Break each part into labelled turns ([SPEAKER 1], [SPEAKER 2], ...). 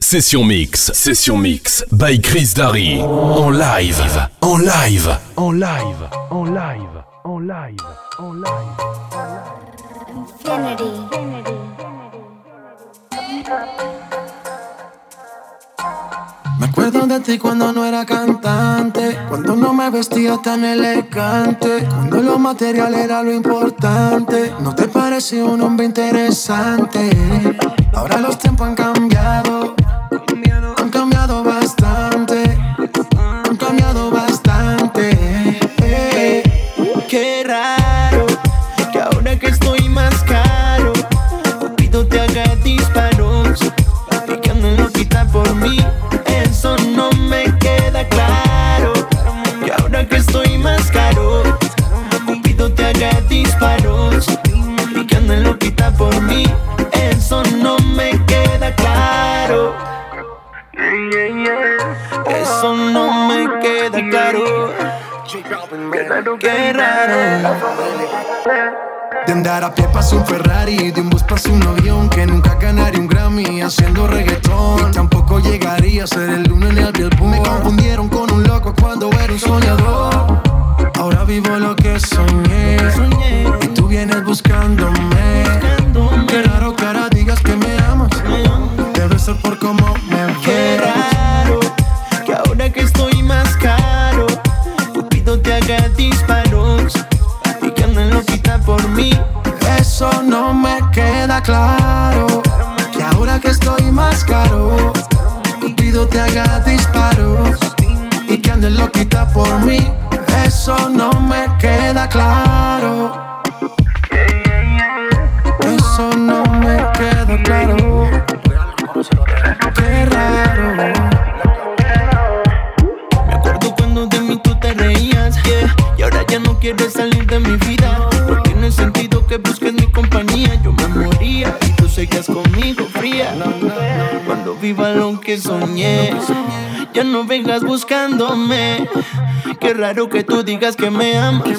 [SPEAKER 1] Session Mix, Session Mix, by Chris Darry. En live, en live, en live, en live, en live, en live. Infinity.
[SPEAKER 2] Me acuerdo de ti cuando no era cantante, cuando no me vestía tan elegante, cuando lo material era lo importante. No te parecía un hombre interesante. Ahora los tiempos han cambiado
[SPEAKER 3] Qué raro.
[SPEAKER 2] De andar a pie pasa un Ferrari, de un bus pasa un avión Que nunca ganaría un Grammy haciendo reggaetón. Tampoco llegaría a ser el uno en el Billboard. Me confundieron con un loco cuando era un soñador. Ahora vivo lo que soñé. Y tú vienes buscándome claro Que ahora que estoy más caro Cupido te haga disparos Y que ande lo quita por mí. Eso no me queda claro
[SPEAKER 3] viva lo que soñé Ya no vengas buscándome Qué raro que tú digas que me amas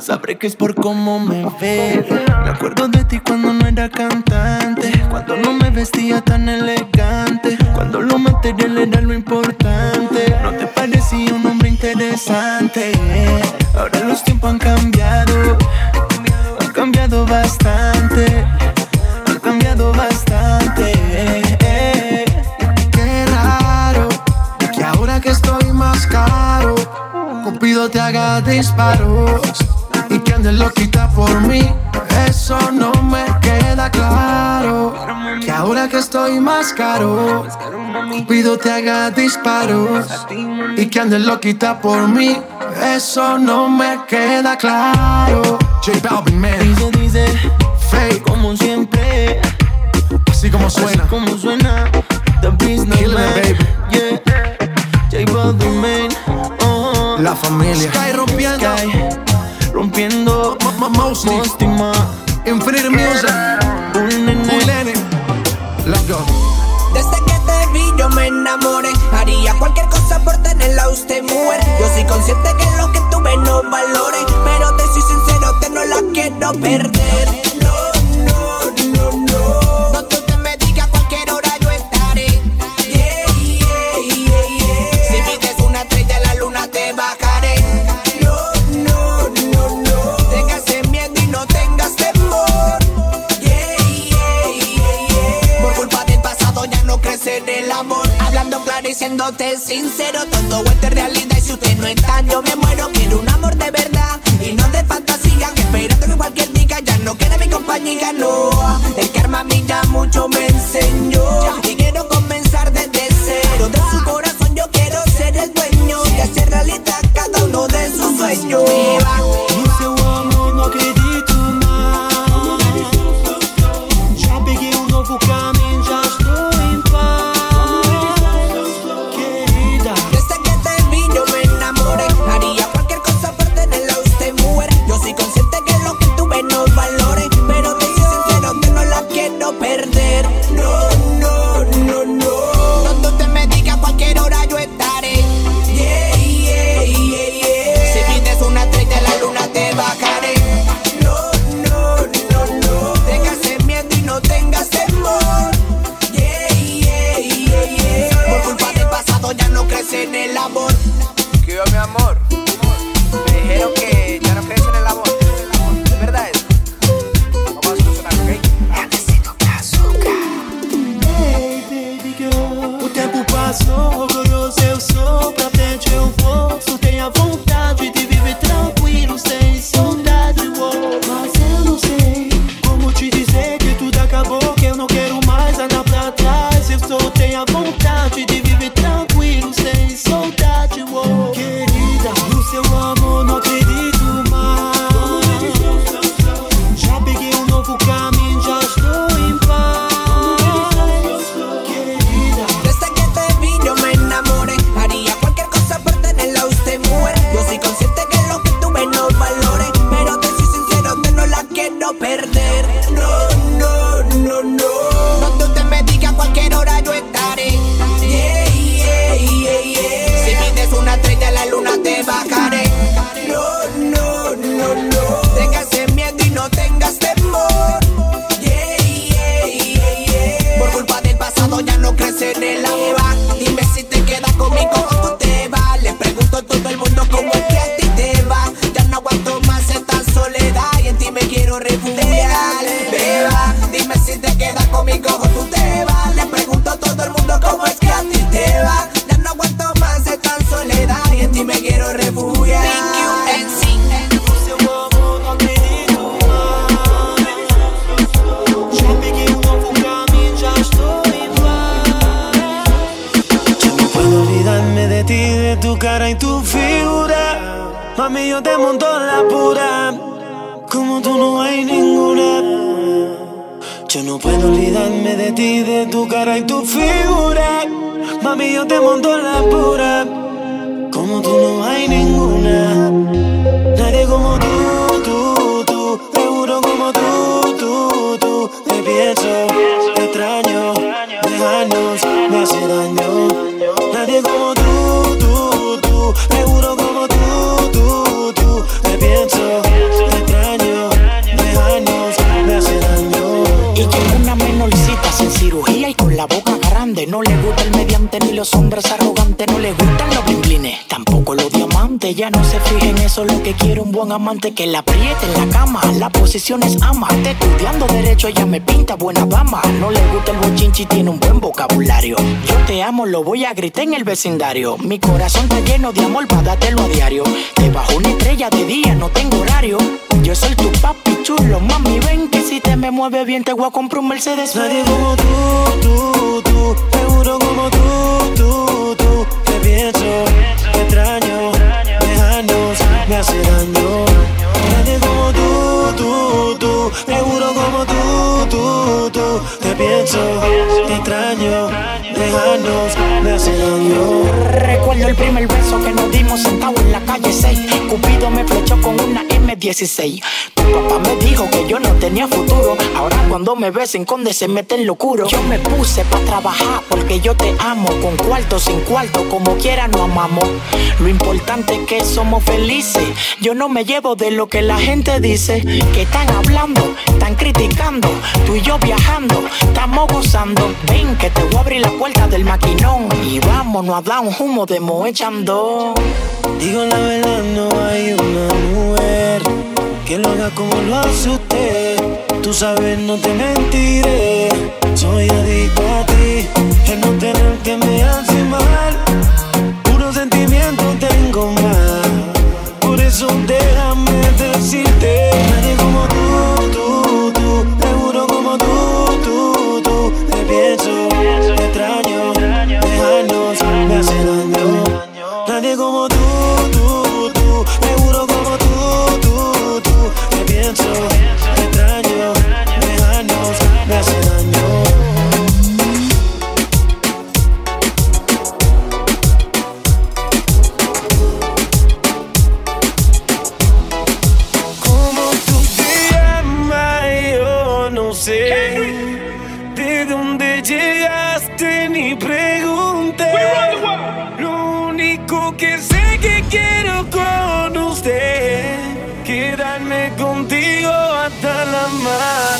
[SPEAKER 3] Sabré que es por cómo me ves. Me acuerdo de ti cuando no era cantante. Cuando no me vestía tan elegante. Cuando lo material era lo importante. No te parecía un hombre interesante. Ahora los tiempos han cambiado. Han cambiado bastante. Han cambiado bastante.
[SPEAKER 2] Cupido te haga disparos y que ande loquita por mí. Eso no me queda claro. Que ahora que estoy más caro, pido te haga disparos y que ande loquita por mí. Eso no me queda claro. J Balvin, man.
[SPEAKER 3] Dice, dice,
[SPEAKER 2] fake
[SPEAKER 3] como siempre.
[SPEAKER 2] Así como suena.
[SPEAKER 3] Así como suena.
[SPEAKER 2] La familia.
[SPEAKER 3] Sky rompiendo. Sky rompiendo. Mostima
[SPEAKER 2] Infinite Music.
[SPEAKER 3] Un nene.
[SPEAKER 2] Let's go.
[SPEAKER 4] Desde que te vi yo me enamoré. Haría cualquier cosa por tenerla usted mujer. Yo soy consciente que lo que tuve no valore Pero te soy sincero que no la quiero perder diciéndote sincero, todo esto es realidad y si usted no está, yo me muero. Quiero un amor de verdad y no de fantasía. Esperando que cualquier día ya no quede mi compañía, no. El que arma a mí ya mucho me enseñó y quiero comenzar desde cero. De su corazón yo quiero ser el dueño y hacer realidad cada uno de sus sueños.
[SPEAKER 5] Te monto la
[SPEAKER 6] fija en eso. Lo que quiere un buen amante que la apriete en la cama. La posición es ama. Te estudiando derecho, ella me pinta buena dama. No le gusta el bochinchi, tiene un buen vocabulario. Yo te amo, lo voy a gritar en el vecindario. Mi corazón está lleno de amor para dártelo a diario. Te bajo una estrella de día, no tengo horario. Yo soy tu papi chulo, mami, ven que si te me mueve bien te voy a comprar un Mercedes.
[SPEAKER 5] Nadie como tú, tú, tú, seguro como tú, te extraño, dejarnos me hace daño.
[SPEAKER 6] Recuerdo el primer beso que nos dimos sentado en la calle 6. Cupido me flechó con una M16. Papá me dijo que yo no tenía futuro. Ahora cuando me besen conde se mete en locuro. Yo me puse pa' trabajar porque yo te amo. Con cuarto, sin cuarto, como quiera nos amamos. Lo importante es que somos felices. Yo no me llevo de lo que la gente dice. Que están hablando, están criticando. Tú y yo viajando, estamos gozando. Ven que te voy a abrir la puerta del maquinón. Y vámonos a dar un humo de moechando.
[SPEAKER 5] Digo la verdad, no hay una mujer que lo haga como lo hace usted. Tú sabes, no te mentiré. Soy adicto a ti. El no tenerte me hace mal. Puro sentimiento tengo más.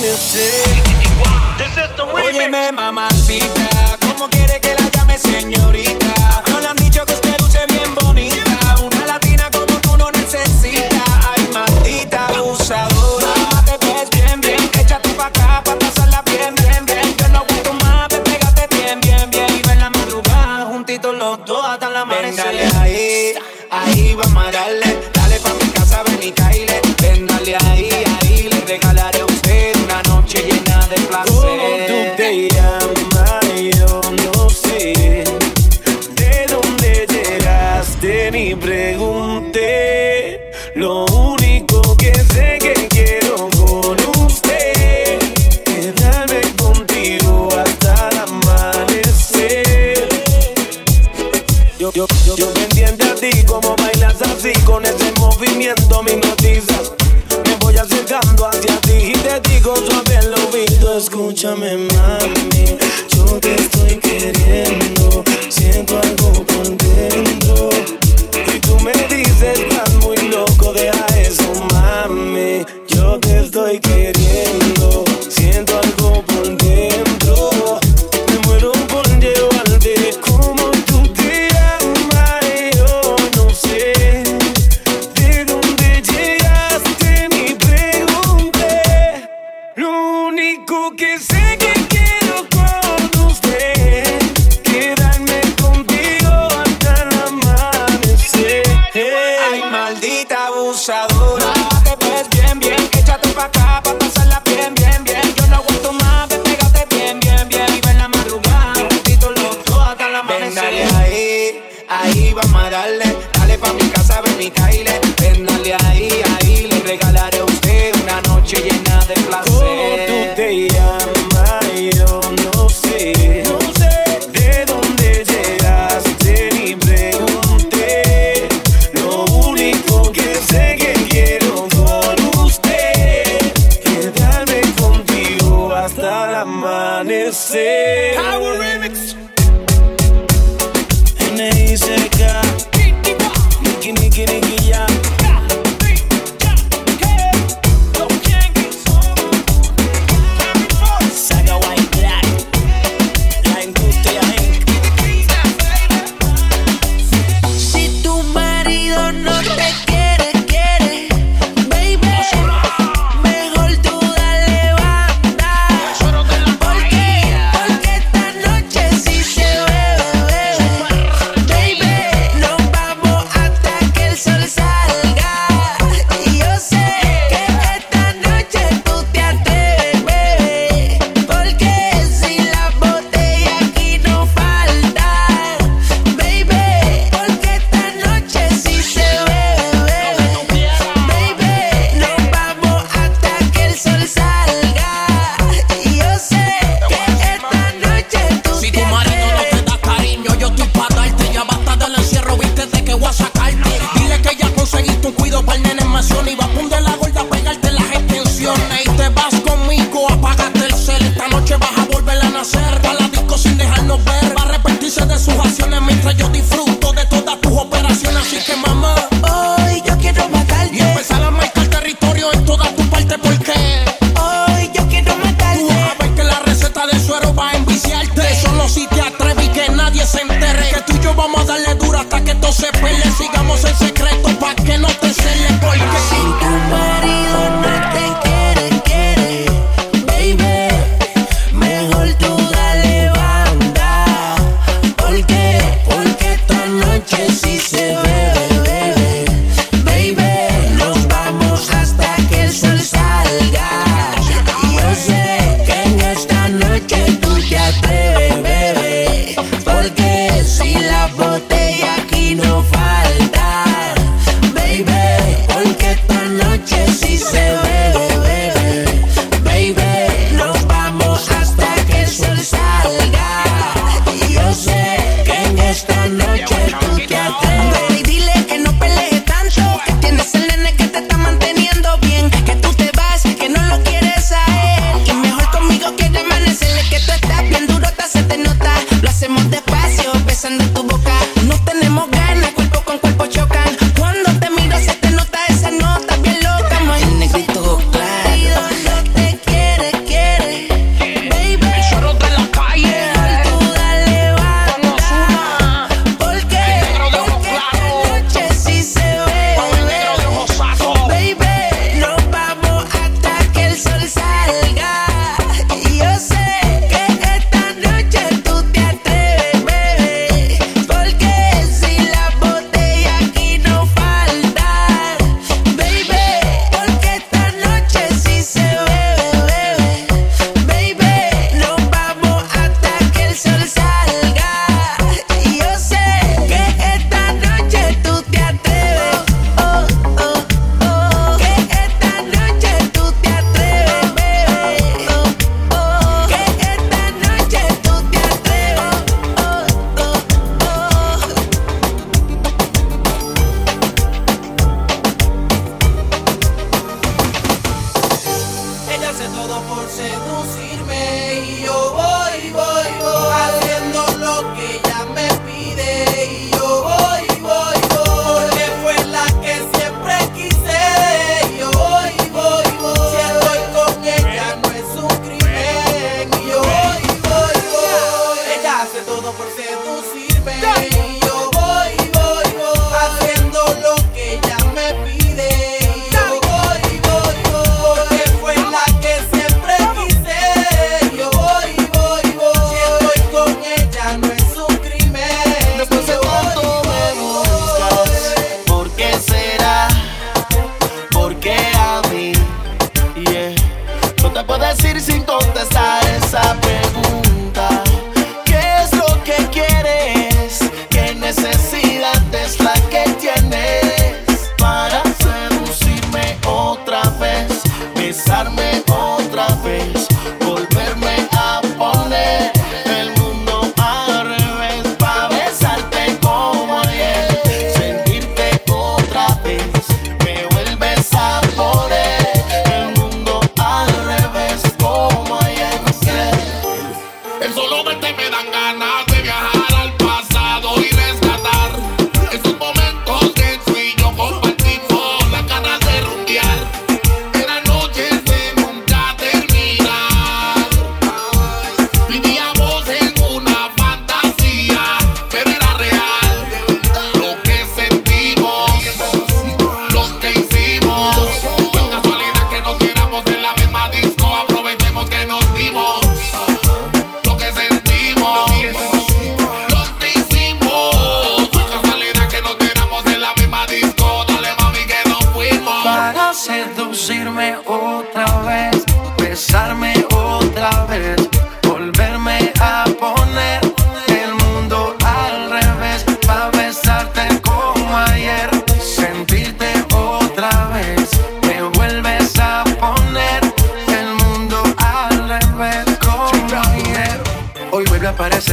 [SPEAKER 5] Amanecer.
[SPEAKER 7] Óyeme, mamacita, ¿cómo quiere que la llame señorita?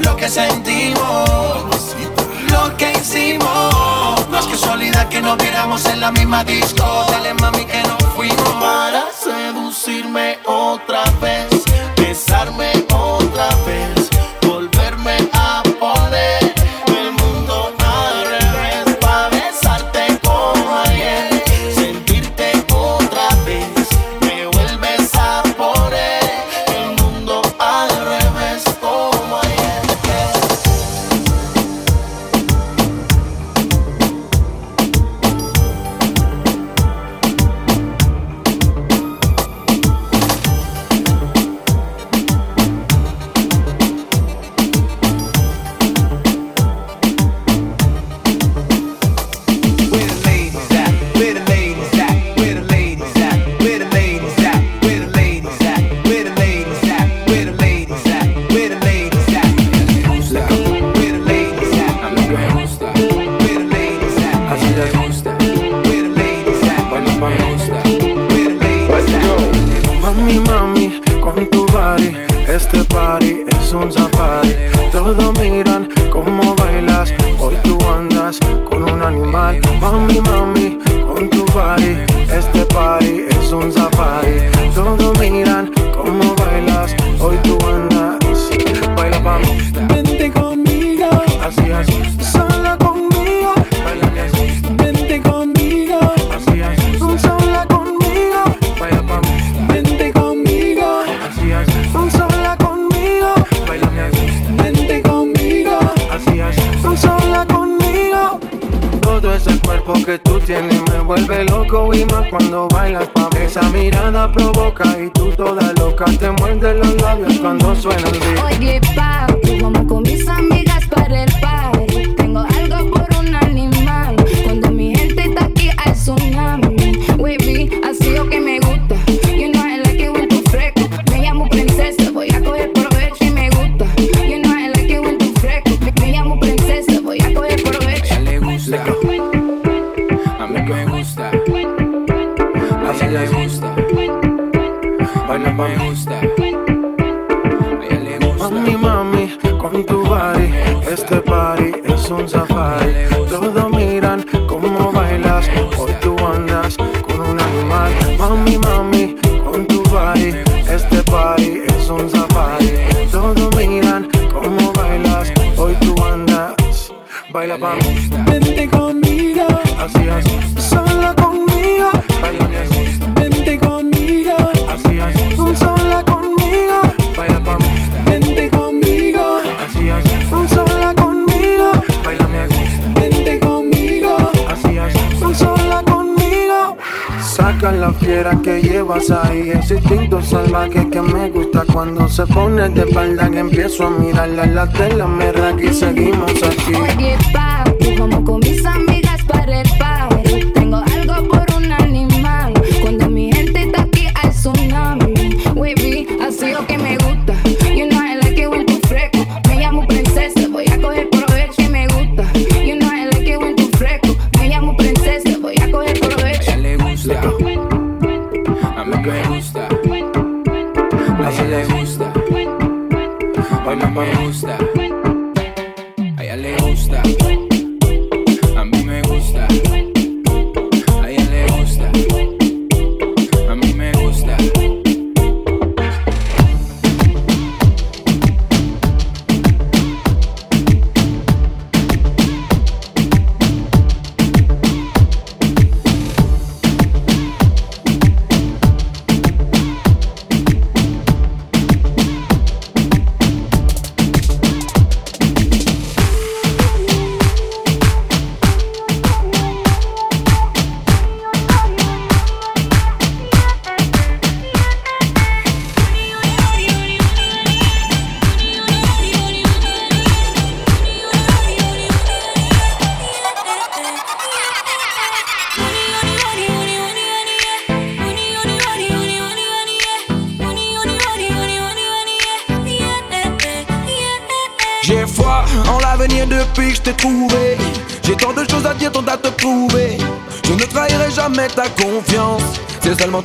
[SPEAKER 5] lo que sentimos, lo que hicimos. Más que casualidad que nos viéramos en la misma disco. Dale mami que nos fuimos para seducirme otra vez, besarme un safari. Todos miran cómo bailas, hoy tú andas. Baila pa' mí. Vente conmigo. Así, así. Sola conmigo. Baila así. Vente conmigo.
[SPEAKER 7] Así, así. Sola conmigo. Baila pa' mí. Vente conmigo. Así, así. Sola conmigo. Baila así. Conmigo. Así, así. Sola conmigo. Todo ese cuerpo que
[SPEAKER 5] tú tienes me vuelve loco y más cuando bailas esa mirada provoca y tú toda loca te muerde los labios cuando suena el
[SPEAKER 7] beat. salvaje
[SPEAKER 8] que me gusta cuando se pone de espalda que
[SPEAKER 9] empiezo a
[SPEAKER 10] mirarla en la tela, mierda, aquí seguimos aquí. Oye.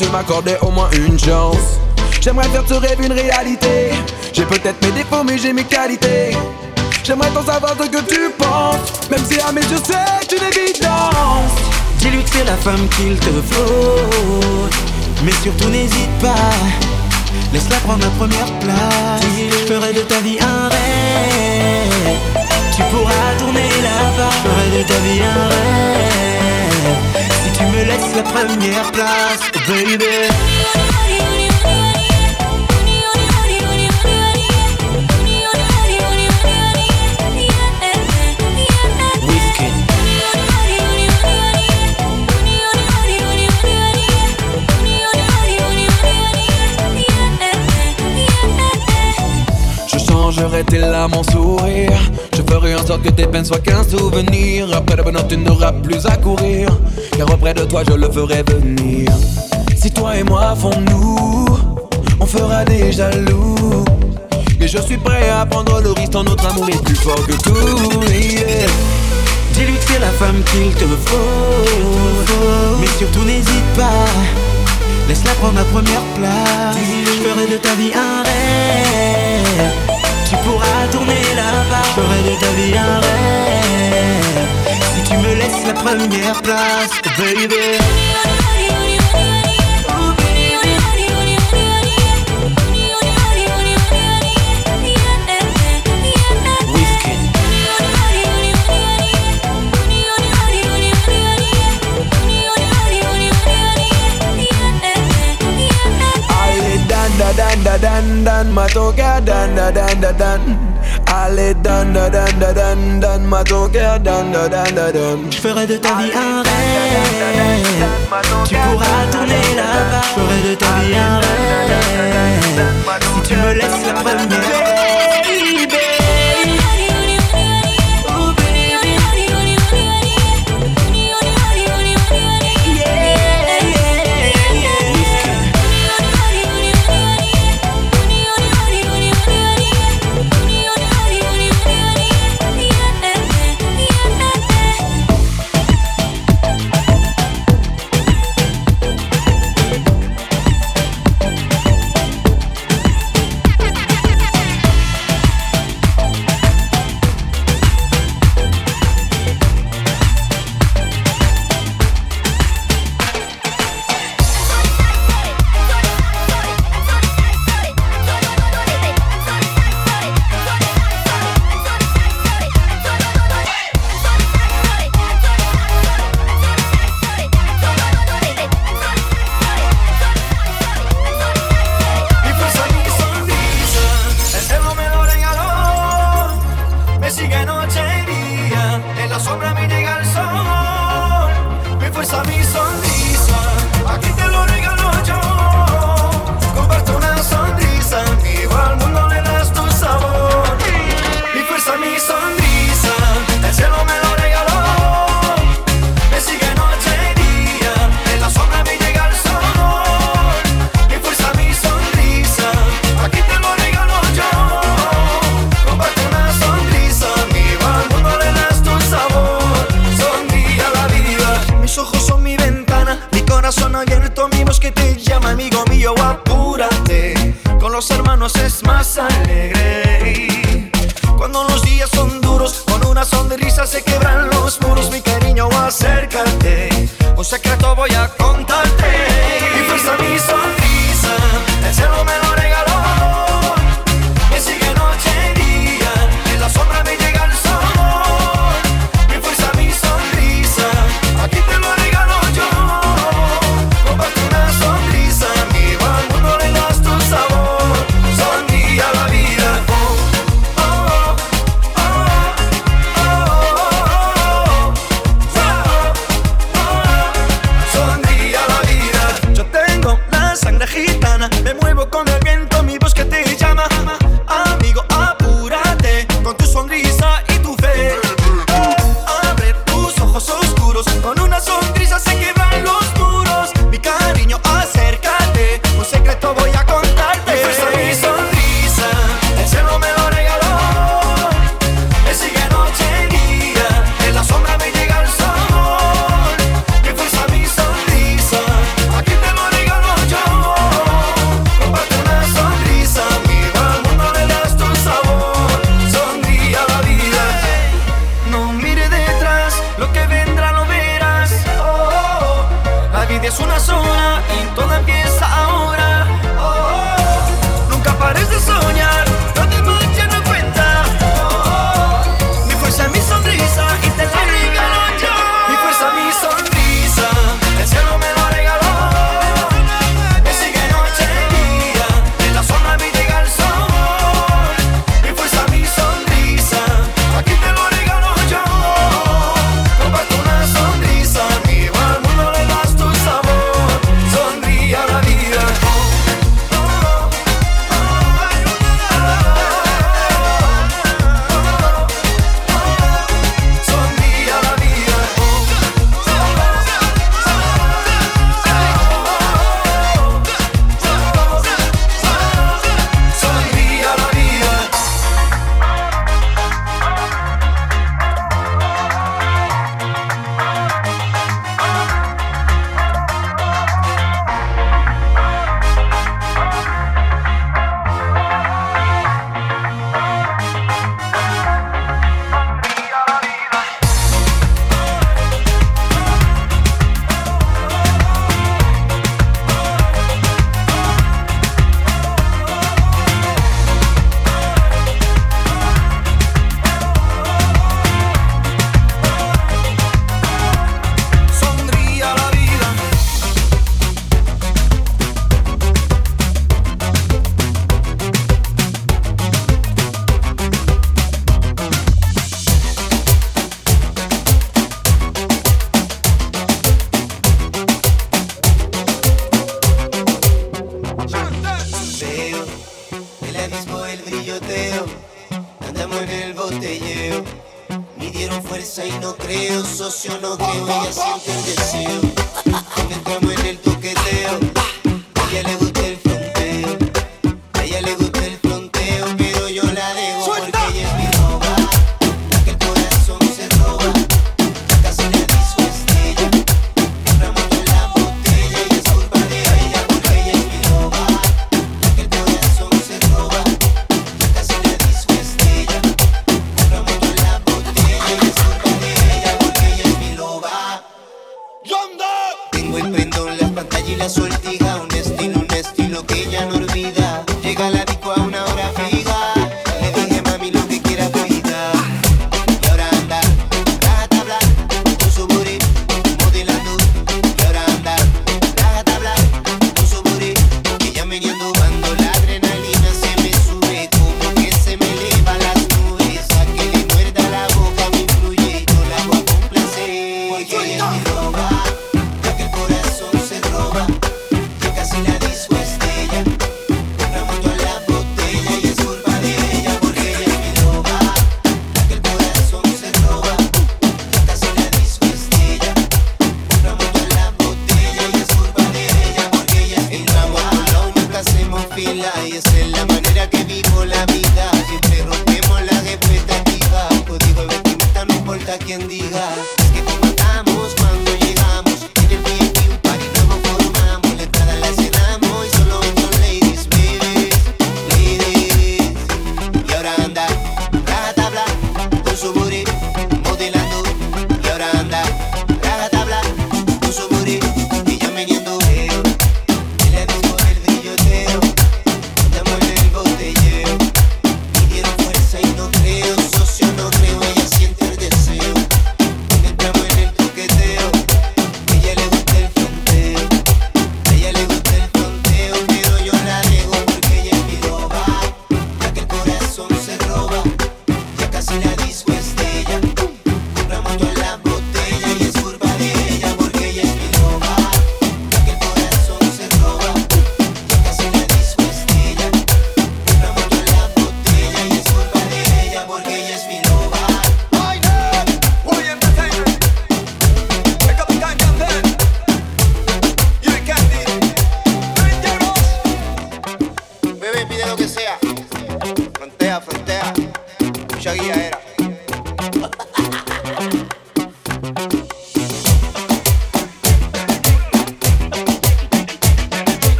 [SPEAKER 10] Tu m'accordais au moins une chance. J'aimerais faire ce rêve une réalité. J'ai peut-être mes défauts, mais j'ai mes qualités. J'aimerais t'en savoir ce que tu penses. Même si à mes yeux c'est une évidence.
[SPEAKER 3] Dis-lui que c'est la femme qu'il te faut. Mais surtout n'hésite pas. Laisse-la prendre la première place. Je ferai de ta vie un rêve. Tu pourras tourner là-bas. Je ferai de ta vie un rêve. La première place, oh baby.
[SPEAKER 10] Changerai tes larmes en sourire. En que tes peines soient qu'un souvenir. Après le bonheur, tu n'auras plus à courir. Car auprès de toi, je le ferai venir. Si toi et moi font nous, on fera des jaloux. Et je suis prêt à prendre le risque, tant notre amour est plus fort que tout. yeah.
[SPEAKER 3] Dis-lui que c'est la femme qu'il te faut. Mais surtout n'hésite pas. Laisse-la prendre la première place. Je ferai de ta vie un rêve. Tu pourras tourner là-bas. Je ferai de ta vie un rêve. Si tu me laisses la première place, baby.
[SPEAKER 10] Dan, da, dan, dan, ma toca, dan, da, dan, da, dan. Allez, dan, da, dan, da, dan, dan, ma toca, dan, da, dan, da, dan.
[SPEAKER 3] Je ferai de ta vie un rêve. Tu pourras tourner là-bas. Je ferai de ta vie un rêve. Si tu me laisses la première.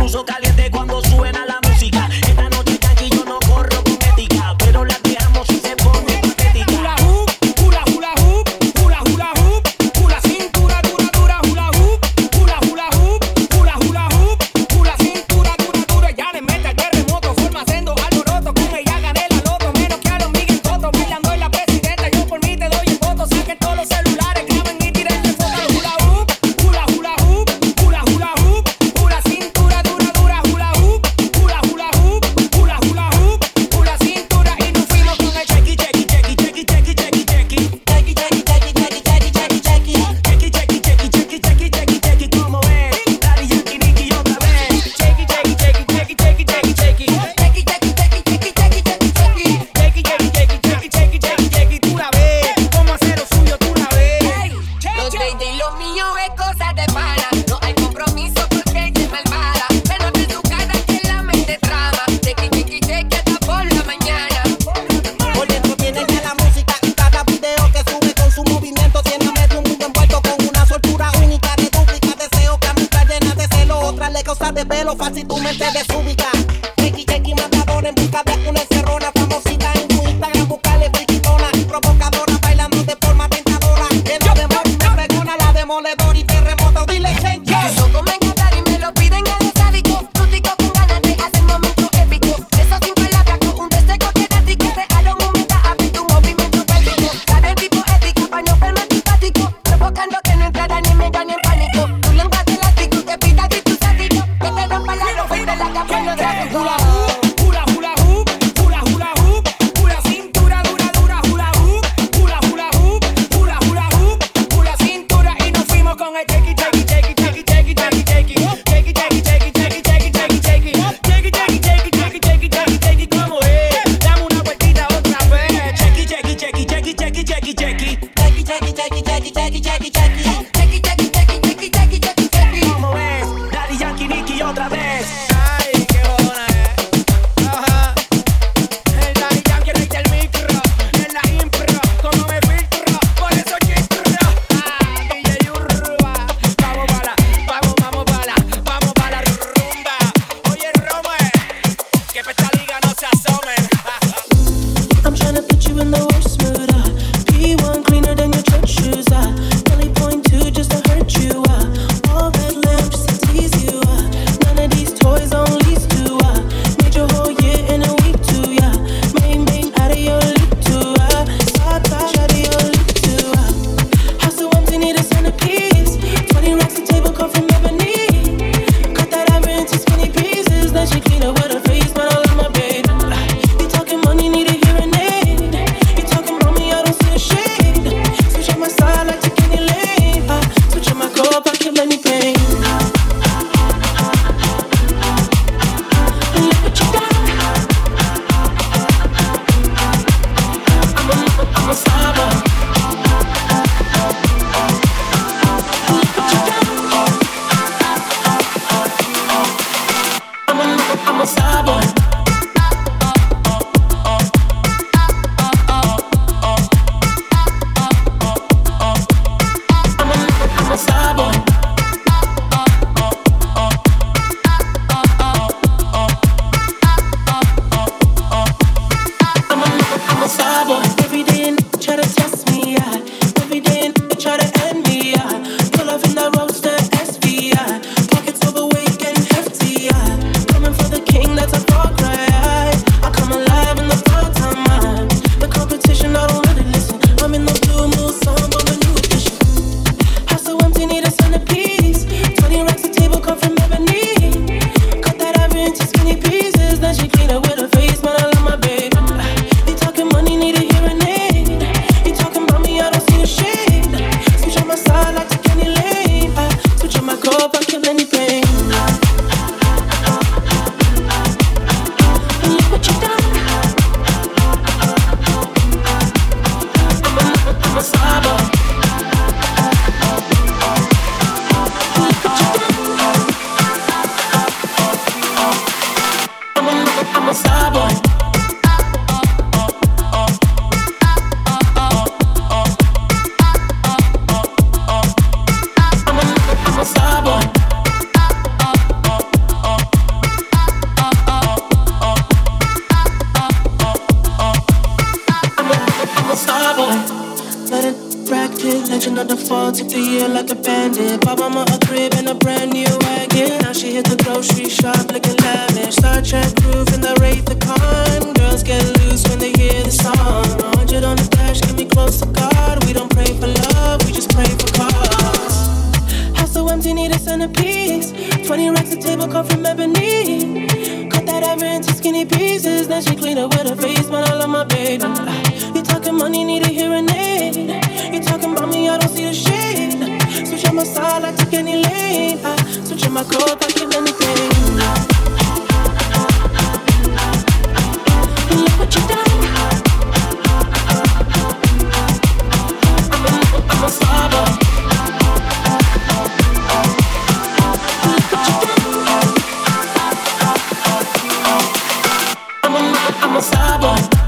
[SPEAKER 11] Puso caliente.
[SPEAKER 12] I'm a star
[SPEAKER 7] boy.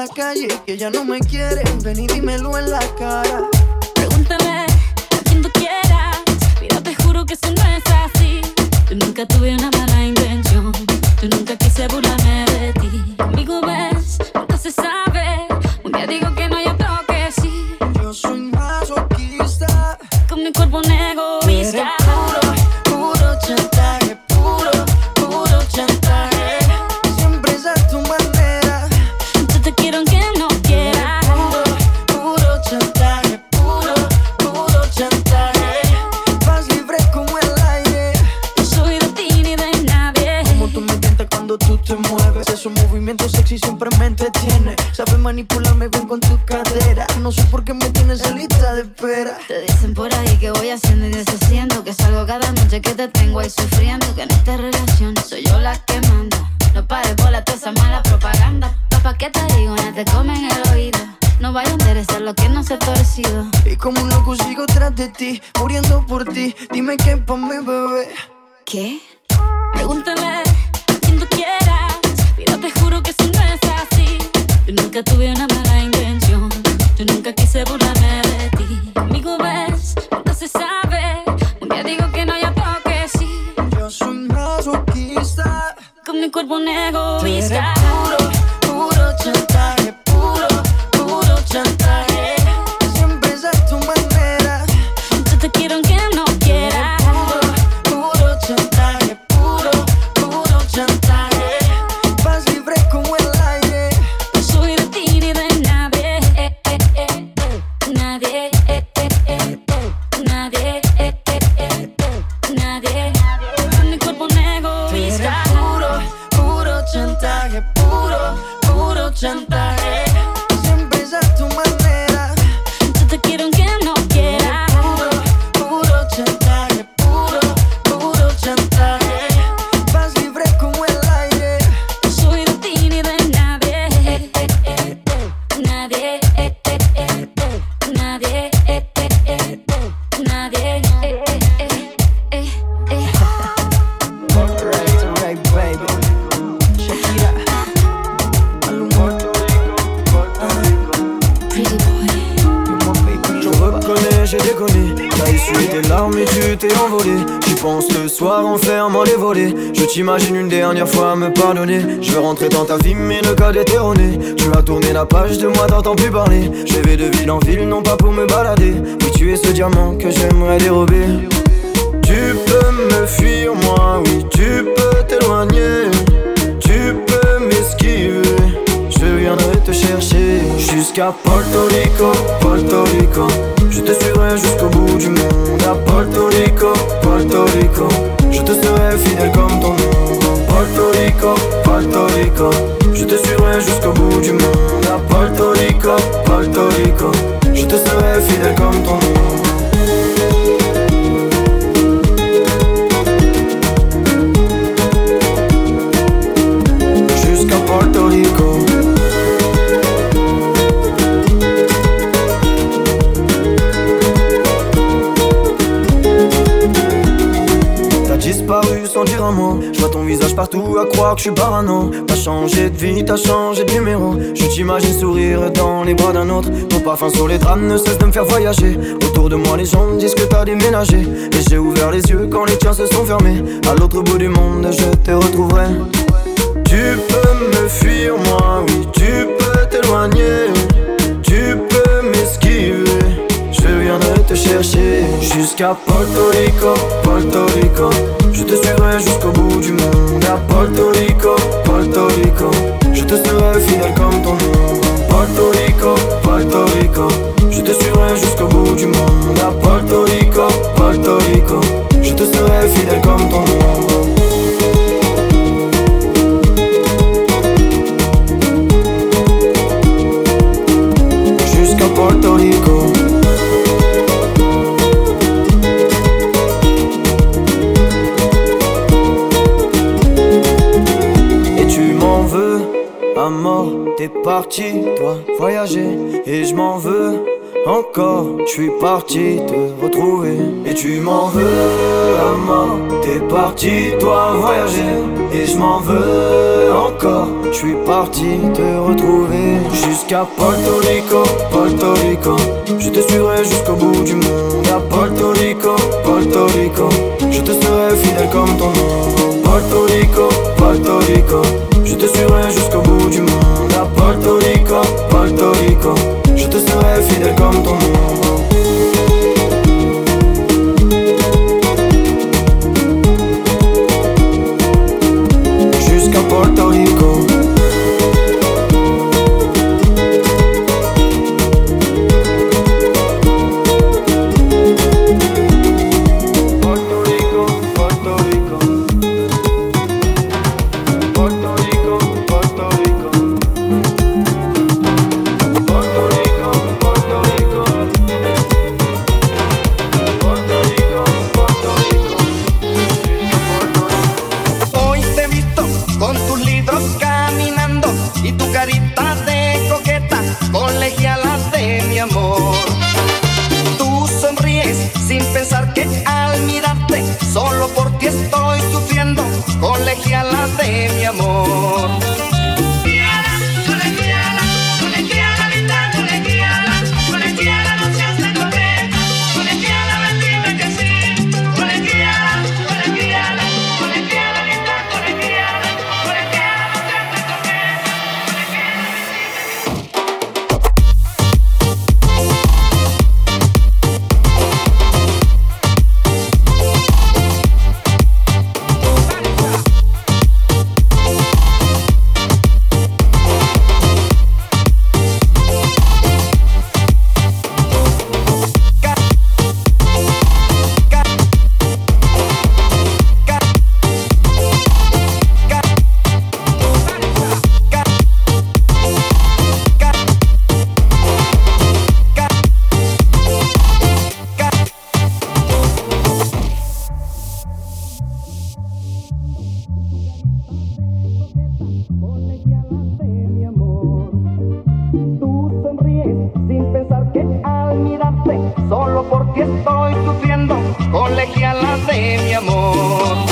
[SPEAKER 13] La calle que ya no
[SPEAKER 14] nunca tuve una mala intención. Yo nunca quise burlarme de ti. Amigo, ves, nunca se sabe. Un día digo que no, y otro que sí.
[SPEAKER 13] Yo soy masoquista.
[SPEAKER 14] Con mi cuerpo un egoísta
[SPEAKER 13] volets. Je t'imagine une dernière fois me pardonner. Je veux rentrer dans ta vie, mais le code est erroné. Tu as tourné la page de moi, t'entends plus parler. Je vais de ville en ville, non pas pour me balader. Mais tu es ce diamant que j'aimerais dérober. Tu peux me fuir, moi, oui, tu peux t'éloigner. Tu peux m'esquiver. Je viendrai te chercher jusqu'à Porto Rico, Porto Rico. Je te suivrai jusqu'au bout du monde. À Porto Rico, Porto Rico. Je te serai fidèle comme ton nom. Porto Rico, Porto Rico. Je te suivrai jusqu'au bout du monde. À Porto Rico, Porto Rico. Je te serai fidèle comme ton nom. Que je suis parano. T'as changé de vie, t'as changé de numéro. Je t'imagine sourire dans les bras d'un autre. Ton parfum sur les draps ne cesse de me faire voyager. Autour de moi, les gens me disent que t'as déménagé. Et j'ai ouvert les yeux quand les tiens se sont fermés. À l'autre bout du monde, je te retrouverai. Tu peux me fuir, moi, oui, tu peux t'éloigner. Tu peux m'esquiver. Je viendrai te chercher jusqu'à Porto Rico, Porto Rico. Je te suivrai jusqu'au bout du monde. À Porto Rico, Porto Rico. Je te serai fidèle comme ton nom. Porto Rico, Porto Rico. Je te suivrai jusqu'au bout du monde. À Porto Rico, Porto Rico. Je te serai fidèle comme ton nom. Parti, toi, voyager, et je m'en veux encore. Je suis parti te retrouver, et tu m'en veux à. T'es parti, toi, voyager, et je m'en veux encore. Je suis parti te retrouver jusqu'à Puerto Rico, Puerto Rico. Je te suivrai jusqu'au bout du monde. À Puerto Rico, Puerto Rico. Je te serai fidèle comme ton nom. Puerto Rico, Puerto Rico. Je te suivrai jusqu'au bout du monde. À Puerto Rico, Puerto Rico.
[SPEAKER 15] olvidarte, solo porque estoy sufriendo, colegiala de mi amor.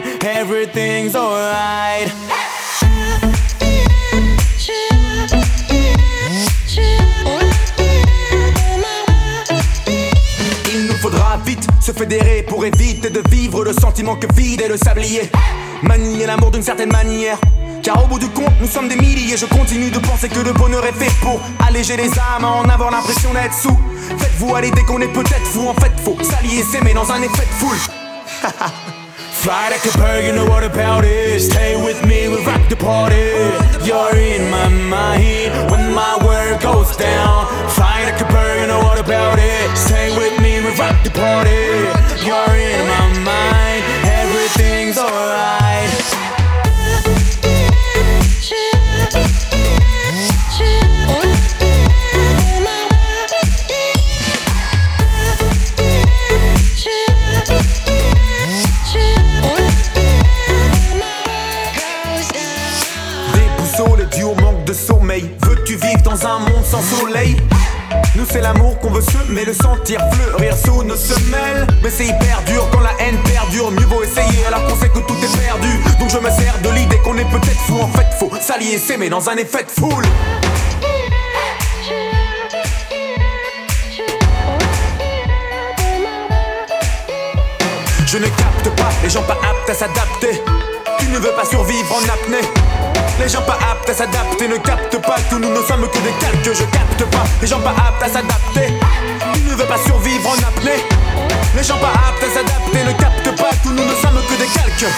[SPEAKER 16] Everything's alright.
[SPEAKER 17] Il nous faudra vite se fédérer pour éviter de vivre le sentiment que vide est le sablier. Manier l'amour d'une certaine manière. Car au bout du compte, nous sommes des milliers. Je continue de penser que le bonheur est fait pour alléger les âmes, en avoir l'impression d'être sous. Faites-vous à l'idée qu'on est peut-être fou, en fait, faut s'allier, s'aimer dans un effet de foule.
[SPEAKER 16] Fly like a bird, you know what about it? Stay with me, we rock the party. You're in my mind when my world goes down. Fly
[SPEAKER 17] sentir fleurir sous nos semelles. Mais c'est hyper dur quand la haine perdure. Mieux vaut essayer alors qu'on sait que tout est perdu. Donc je me sers de l'idée qu'on est peut-être fou. En fait, faut s'allier, s'aimer dans un effet de foule. Je ne capte pas les gens pas aptes à s'adapter. Tu ne veux pas survivre en apnée. Les gens pas aptes à s'adapter ne captent pas que nous ne sommes que des calques. Je capte pas les gens pas aptes à s'adapter. Pas survivre en apnée. Les gens pas aptes à s'adapter ne captent pas nous ne sommes que des calques.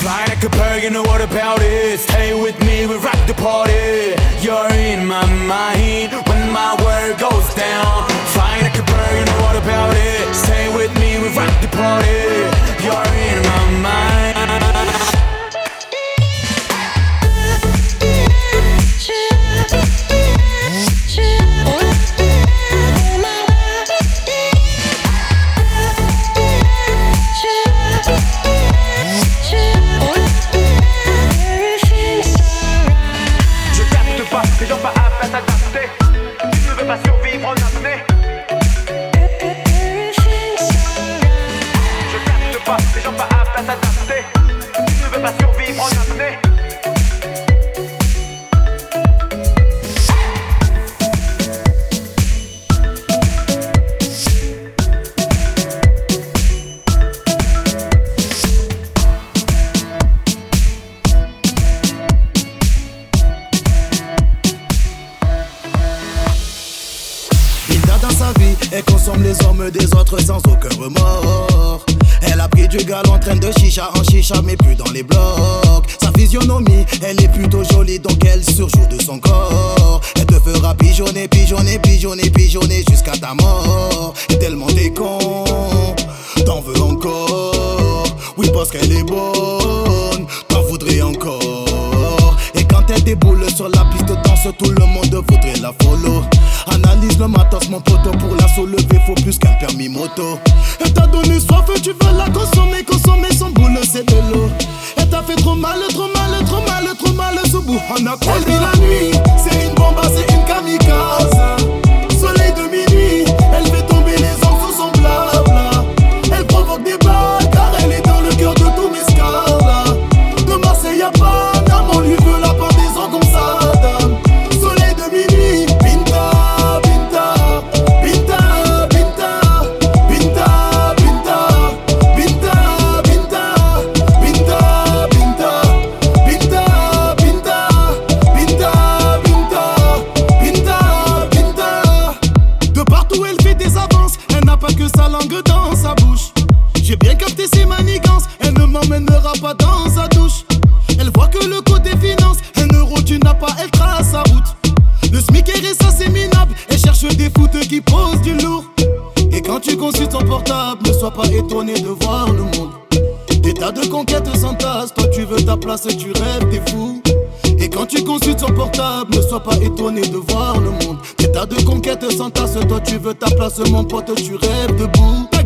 [SPEAKER 16] Fly like a bird, you know what about it? Stay with me, we rock the party. You're in my mind when my world goes down. Fly like a bird, you know what about it? Stay with me, we rock the party. You're in my mind.
[SPEAKER 18] Chicha en chicha, mais plus dans les blocs. Sa physionomie, elle est plutôt jolie, donc elle surjoue de son corps. Elle te fera pigeonner, pigeonner, pigeonner, pigeonner jusqu'à ta mort. Et tellement t'es con, t'en veux encore. Oui, parce qu'elle est bonne, t'en voudrais encore. Et quand elle déboule sur la piste danse, tout le monde voudrait la follow. Analyse le matos, mon poteau, pour la soulever, faut plus qu'un permis moto. Elle t'a donné soif, tu veux la consommer, consommer fait trop mal, trop mal, trop mal, trop mal, ce bout. On a conduit la nuit, c'est une bombe, ta place et tu rêves, t'es fou. Et quand tu consultes son portable, ne sois pas étonné de voir le monde. Des tas de conquêtes s'entassent, toi tu veux ta place, mon pote, tu rêves debout.